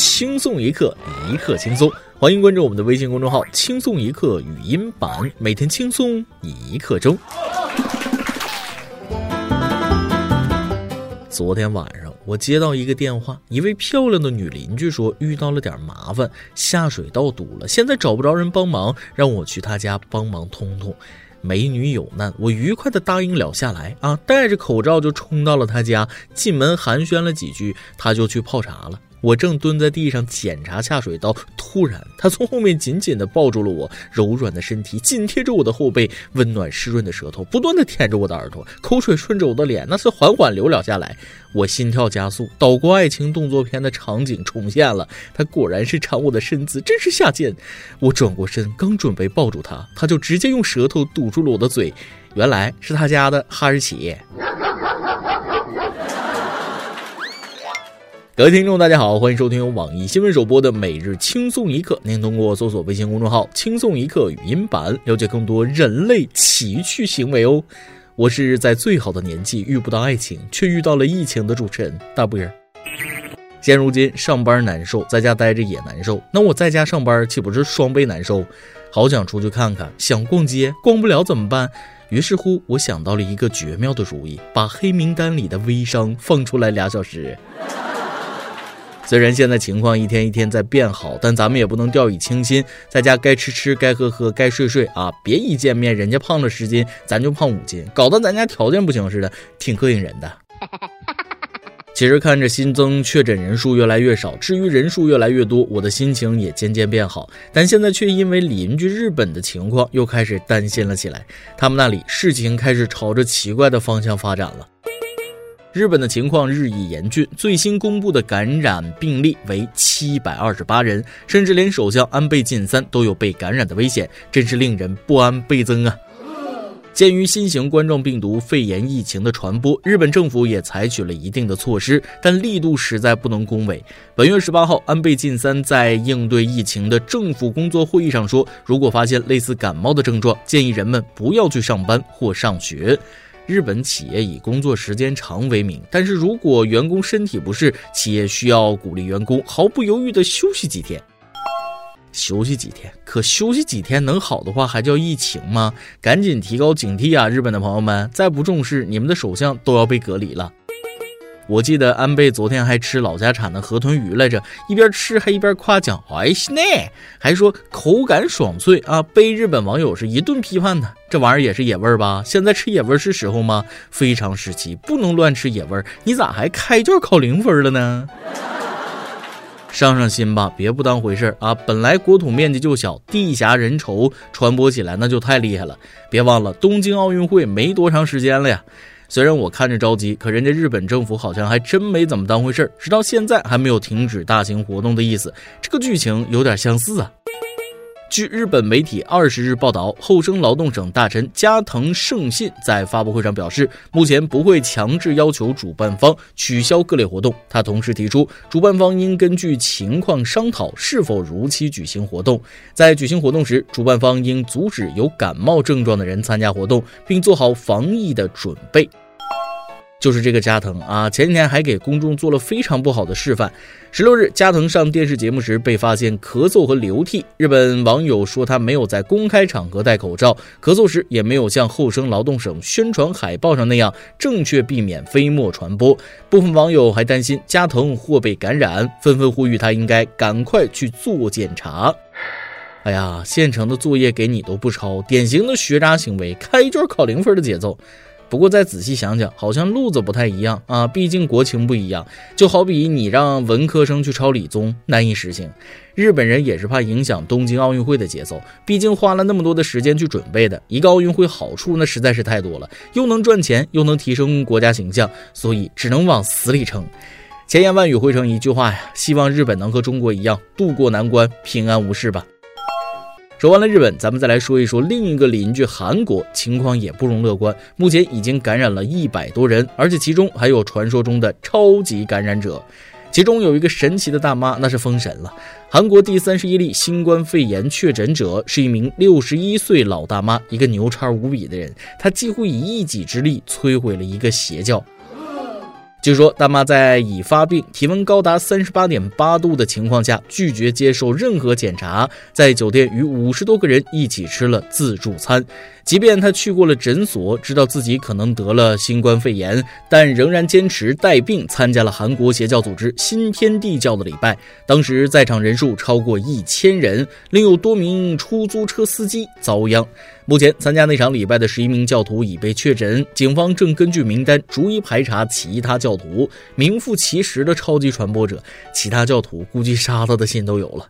轻松一刻，一刻轻松。欢迎关注我们的微信公众号“轻松一刻语音版”，每天轻松一刻钟。昨天晚上，我接到一个电话，一位漂亮的女邻居说遇到了点麻烦，下水道堵了，现在找不着人帮忙，让我去她家帮忙通通。美女有难，我愉快的答应了下来啊，戴着口罩就冲到了她家，进门寒暄了几句，她就去泡茶了。我正蹲在地上检查下水道，突然他从后面紧紧地抱住了我，柔软的身体紧贴着我的后背，温暖湿润的舌头不断地舔着我的耳朵，口水顺着我的脸，那是缓缓流了下来。我心跳加速，岛国爱情动作片的场景重现了。他果然是馋我的身子，真是下贱。我转过身，刚准备抱住他，他就直接用舌头堵住了我的嘴，原来是他家的哈士奇。各位听众，大家好，欢迎收听由网易新闻首播的每日轻松一刻。您通过搜索微信公众号“轻松一刻”语音版，了解更多人类奇趣行为哦。我是在最好的年纪遇不到爱情，却遇到了疫情的主持人大波儿。现如今上班难受，在家待着也难受，那我在家上班岂不是双倍难受？好想出去看看，想逛街，逛不了怎么办？于是乎，我想到了一个绝妙的主意，把黑名单里的微商放出来俩小时。虽然现在情况一天一天在变好，但咱们也不能掉以轻心，在家该吃吃，该喝喝，该睡睡啊！别一见面人家胖了十斤，咱就胖五斤，搞得咱家条件不行似的，挺膈应人的。其实看着新增确诊人数越来越少，至于人数越来越多，我的心情也渐渐变好。但现在却因为邻居日本的情况又开始担心了起来，他们那里事情开始朝着奇怪的方向发展了。日本的情况日益严峻，最新公布的感染病例为七百二十八人，甚至连首相安倍晋三都有被感染的危险，真是令人不安倍增啊！鉴于新型冠状病毒肺炎疫情的传播，日本政府也采取了一定的措施，但力度实在不能恭维。本月十八号，安倍晋三在应对疫情的政府工作会议上说，如果发现类似感冒的症状，建议人们不要去上班或上学。日本企业以工作时间长为名，但是如果员工身体不适，企业需要鼓励员工毫不犹豫地休息几天。休息几天，可休息几天能好的话，还叫疫情吗？赶紧提高警惕啊！日本的朋友们，再不重视，你们的首相都要被隔离了。我记得安倍昨天还吃老家产的河豚鱼来着，一边吃还一边夸奖，哎西呢，还说口感爽脆啊，被日本网友是一顿批判呢。这玩意儿也是野味儿吧？现在吃野味儿是时候吗？非常时期，不能乱吃野味儿。你咋还开卷考零分了呢？上上心吧，别不当回事儿啊！本来国土面积就小，地狭人稠，传播起来那就太厉害了。别忘了，东京奥运会没多长时间了呀。虽然我看着着急，可人家日本政府好像还真没怎么当回事儿，直到现在还没有停止大型活动的意思。这个剧情有点相似啊。据日本媒体二十日报道，厚生劳动省大臣加藤胜信在发布会上表示，目前不会强制要求主办方取消各类活动。他同时提出，主办方应根据情况商讨是否如期举行活动。在举行活动时，主办方应阻止有感冒症状的人参加活动，并做好防疫的准备。就是这个加藤啊，前几天还给公众做了非常不好的示范。十六日，加藤上电视节目时被发现咳嗽和流涕，日本网友说他没有在公开场合戴口罩，咳嗽时也没有像厚生劳动省宣传海报上那样正确避免飞沫传播。部分网友还担心加藤或被感染，纷纷呼吁他应该赶快去做检查。哎呀，现成的作业给你都不抄，典型的学渣行为，开卷考零分的节奏。不过再仔细想想，好像路子不太一样啊，毕竟国情不一样。就好比你让文科生去抄理综，难以实行。日本人也是怕影响东京奥运会的节奏，毕竟花了那么多的时间去准备的。一个奥运会好处那实在是太多了，又能赚钱，又能提升国家形象，所以只能往死里撑。千言万语汇成一句话呀，希望日本能和中国一样渡过难关，平安无事吧。说完了日本，咱们再来说一说另一个邻居韩国，情况也不容乐观。目前已经感染了一百多人，而且其中还有传说中的超级感染者。其中有一个神奇的大妈，那是封神了。韩国第三十一例新冠肺炎确诊者是一名六十一岁老大妈，一个牛叉无比的人。她几乎以一己之力摧毁了一个邪教。据说大妈在已发病、体温高达三十八点八度的情况下，拒绝接受任何检查，在酒店与五十多个人一起吃了自助餐。即便他去过了诊所，知道自己可能得了新冠肺炎，但仍然坚持带病参加了韩国邪教组织新天地教的礼拜。当时在场人数超过一千人，另有多名出租车司机遭殃。目前参加那场礼拜的十一名教徒已被确诊，警方正根据名单逐一排查其他教徒。名副其实的超级传播者，其他教徒估计杀他的心都有了。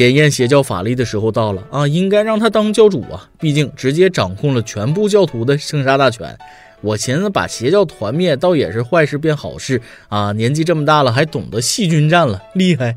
检验邪教法力的时候到了啊，应该让他当教主啊，毕竟直接掌控了全部教徒的生杀大权。我寻思把邪教团灭，倒也是坏事变好事啊！年纪这么大了，还懂得细菌战了，厉害。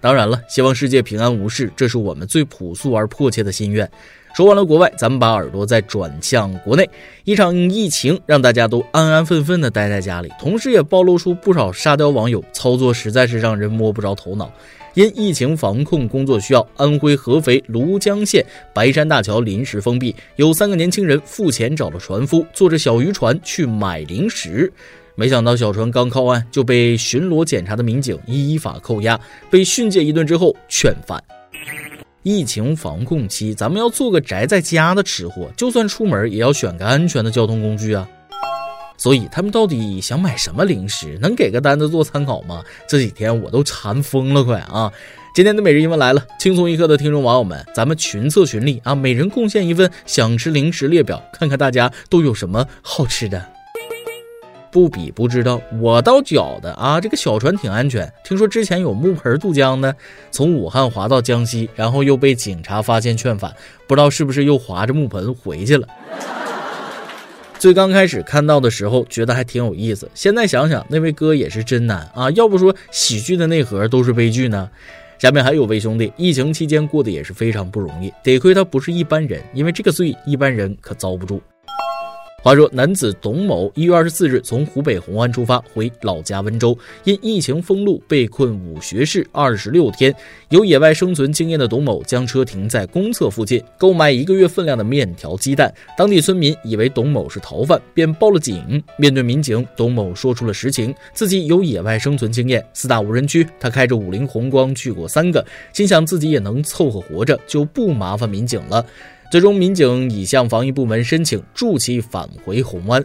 当然了，希望世界平安无事，这是我们最朴素而迫切的心愿。说完了国外，咱们把耳朵再转向国内。一场疫情让大家都安安分分的待在家里，同时也暴露出不少沙雕网友操作实在是让人摸不着头脑。因疫情防控工作需要，安徽合肥庐江县白山大桥临时封闭，有三个年轻人付钱找了船夫，坐着小渔船去买零食。没想到小船刚靠岸，就被巡逻检查的民警依法扣押，被训诫一顿之后劝返。疫情防控期，咱们要做个宅在家的吃货，就算出门也要选个安全的交通工具啊。所以他们到底想买什么零食？能给个单子做参考吗？这几天我都馋疯了，快啊！今天的每日一问来了，轻松一刻的听众网友们，咱们群策群力啊，每人贡献一份想吃零食列表，看看大家都有什么好吃的。不比不知道，我倒觉得啊，这个小船挺安全。听说之前有木盆渡江的，从武汉划到江西，然后又被警察发现劝返，不知道是不是又划着木盆回去了。最刚开始看到的时候，觉得还挺有意思。现在想想，那位哥也是真难啊！要不说喜剧的内核都是悲剧呢。下面还有位兄弟，疫情期间过得也是非常不容易，得亏他不是一般人，因为这个罪一般人可遭不住。话说，男子董某一月二十四日从湖北红安出发回老家温州，因疫情封路被困武穴市二十六天。有野外生存经验的董某将车停在公厕附近，购买一个月分量的面条、鸡蛋。当地村民以为董某是逃犯，便报了警。面对民警，董某说出了实情：自己有野外生存经验，四大无人区他开着五菱宏光去过三个，心想自己也能凑合活着，就不麻烦民警了。最终，民警已向防疫部门申请助其返回红湾。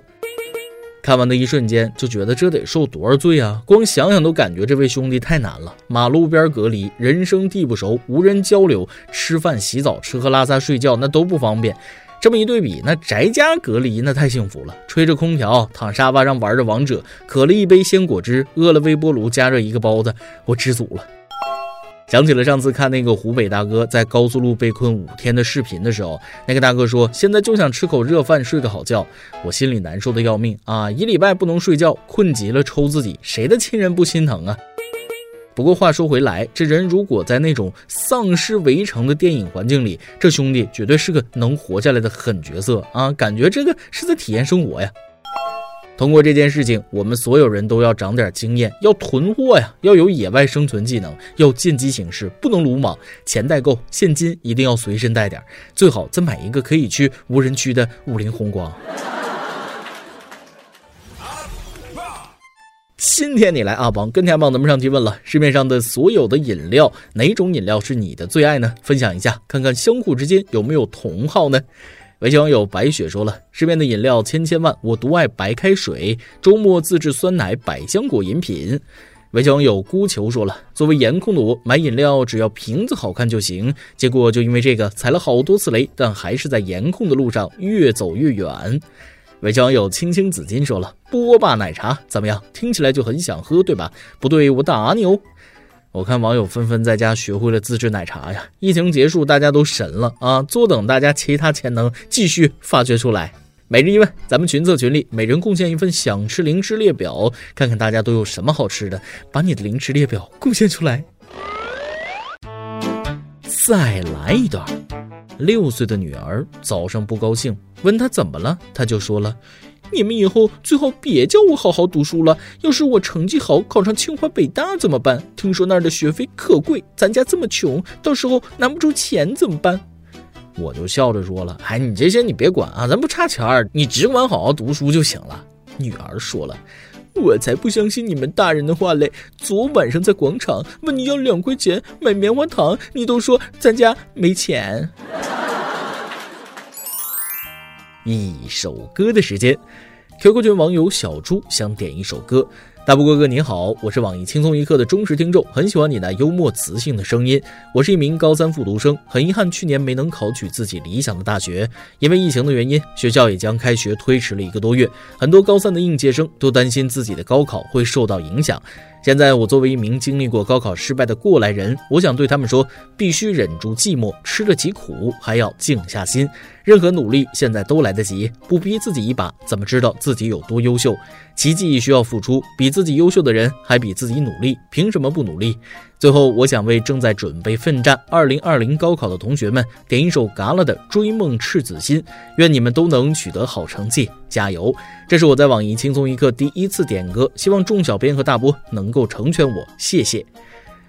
看完的一瞬间，就觉得这得受多少罪啊！光想想都感觉这位兄弟太难了。马路边隔离，人生地不熟，无人交流，吃饭、洗澡、吃喝拉撒睡觉那都不方便。这么一对比，那宅家隔离那太幸福了，吹着空调，躺沙发上玩着王者，渴了一杯鲜果汁，饿了微波炉加热一个包子，我知足了。想起了上次看那个湖北大哥在高速路被困五天的视频的时候，那个大哥说现在就想吃口热饭睡个好觉，我心里难受的要命啊！一礼拜不能睡觉，困极了抽自己，谁的亲人不心疼啊？不过话说回来，这人如果在那种丧尸围城的电影环境里，这兄弟绝对是个能活下来的狠角色啊！感觉这个是在体验生活呀。通过这件事情，我们所有人都要长点经验，要囤货呀，要有野外生存技能，要见机行事，不能鲁莽。钱带够，现金一定要随身带点，最好再买一个可以去无人区的五菱宏光。今天你来阿邦跟天帮咱们上提问了，市面上的所有的饮料，哪种饮料是你的最爱呢？分享一下，看看相互之间有没有同好呢？微信网友白雪说了：“市面的饮料千千万，我独爱白开水。周末自制酸奶、百香果饮品。”微信网友孤求说了：“作为颜控的我，买饮料只要瓶子好看就行。结果就因为这个踩了好多次雷，但还是在颜控的路上越走越远。”微信网友青青紫金说了：“波霸奶茶怎么样？听起来就很想喝，对吧？不对，我打你哦。”我看网友纷纷在家学会了自制奶茶呀！疫情结束，大家都神了啊！坐等大家其他潜能继续发掘出来。每日一问，咱们群策群力，每人贡献一份想吃零食列表，看看大家都有什么好吃的，把你的零食列表贡献出来。再来一段。六岁的女儿早上不高兴，问他怎么了，他就说了。你们以后最好别叫我好好读书了。要是我成绩好，考上清华北大怎么办？听说那儿的学费可贵，咱家这么穷，到时候拿不出钱怎么办？我就笑着说了：“哎，你这些你别管啊，咱不差钱儿，你只管好好读书就行了。”女儿说了：“我才不相信你们大人的话嘞！昨晚上在广场问你要两块钱买棉花糖，你都说咱家没钱。”一首歌的时间，QQ 群网友小猪想点一首歌。大波哥哥你好，我是网易轻松一刻的忠实听众，很喜欢你那幽默磁性的声音。我是一名高三复读生，很遗憾去年没能考取自己理想的大学，因为疫情的原因，学校也将开学推迟了一个多月。很多高三的应届生都担心自己的高考会受到影响。现在我作为一名经历过高考失败的过来人，我想对他们说：必须忍住寂寞，吃得起苦，还要静下心。任何努力现在都来得及，不逼自己一把，怎么知道自己有多优秀？奇迹需要付出，比自己优秀的人还比自己努力，凭什么不努力？最后，我想为正在准备奋战二零二零高考的同学们点一首嘎啦的《追梦赤子心》，愿你们都能取得好成绩，加油！这是我在网易轻松一刻第一次点歌，希望众小编和大波能够成全我，谢谢。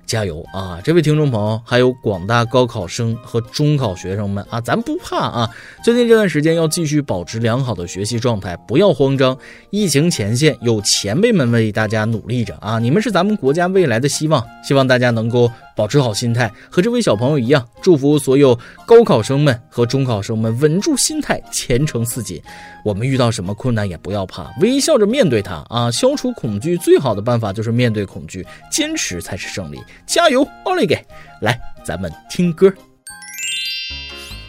加油啊！这位听众朋友，还有广大高考生和中考学生们啊，咱不怕啊！最近这段时间要继续保持良好的学习状态，不要慌张。疫情前线有前辈们为大家努力着啊！你们是咱们国家未来的希望，希望大家能够。保持好心态，和这位小朋友一样，祝福所有高考生们和中考生们稳住心态，前程似锦。我们遇到什么困难也不要怕，微笑着面对它啊！消除恐惧最好的办法就是面对恐惧，坚持才是胜利。加油，奥利给！来，咱们听歌。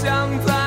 想在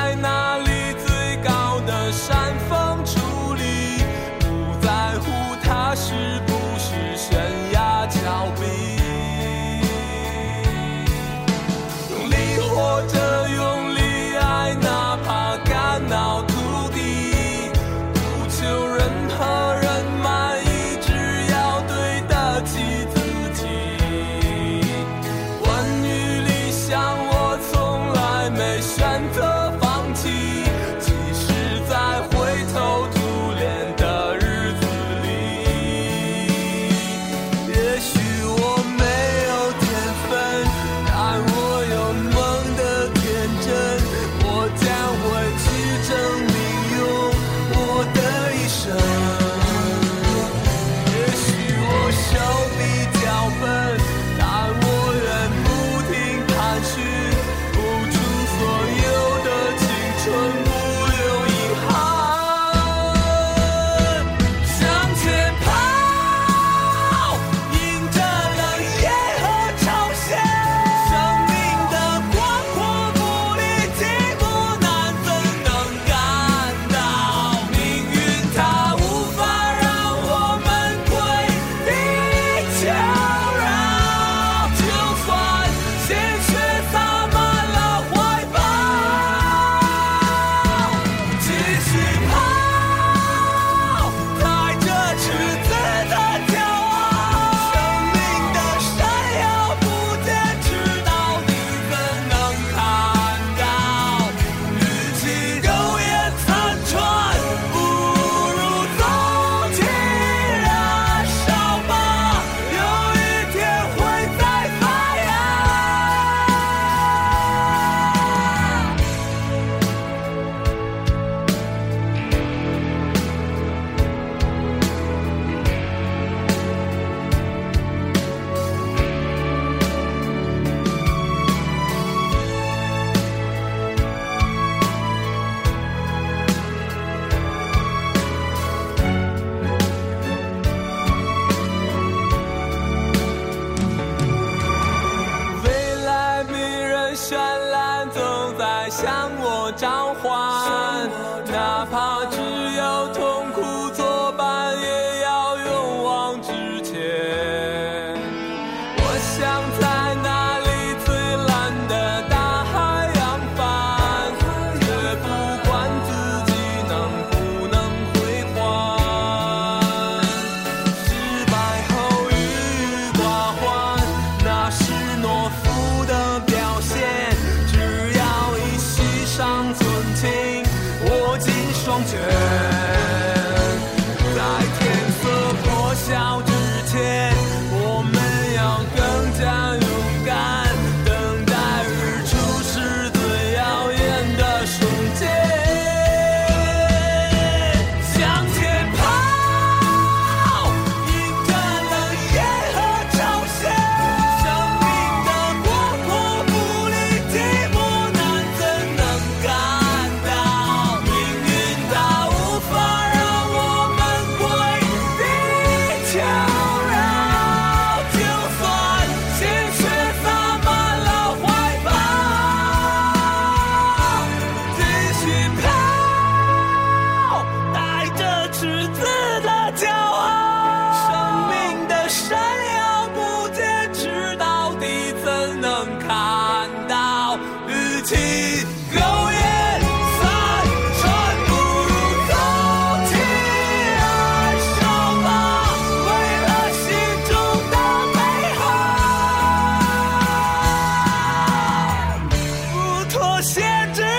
我限制。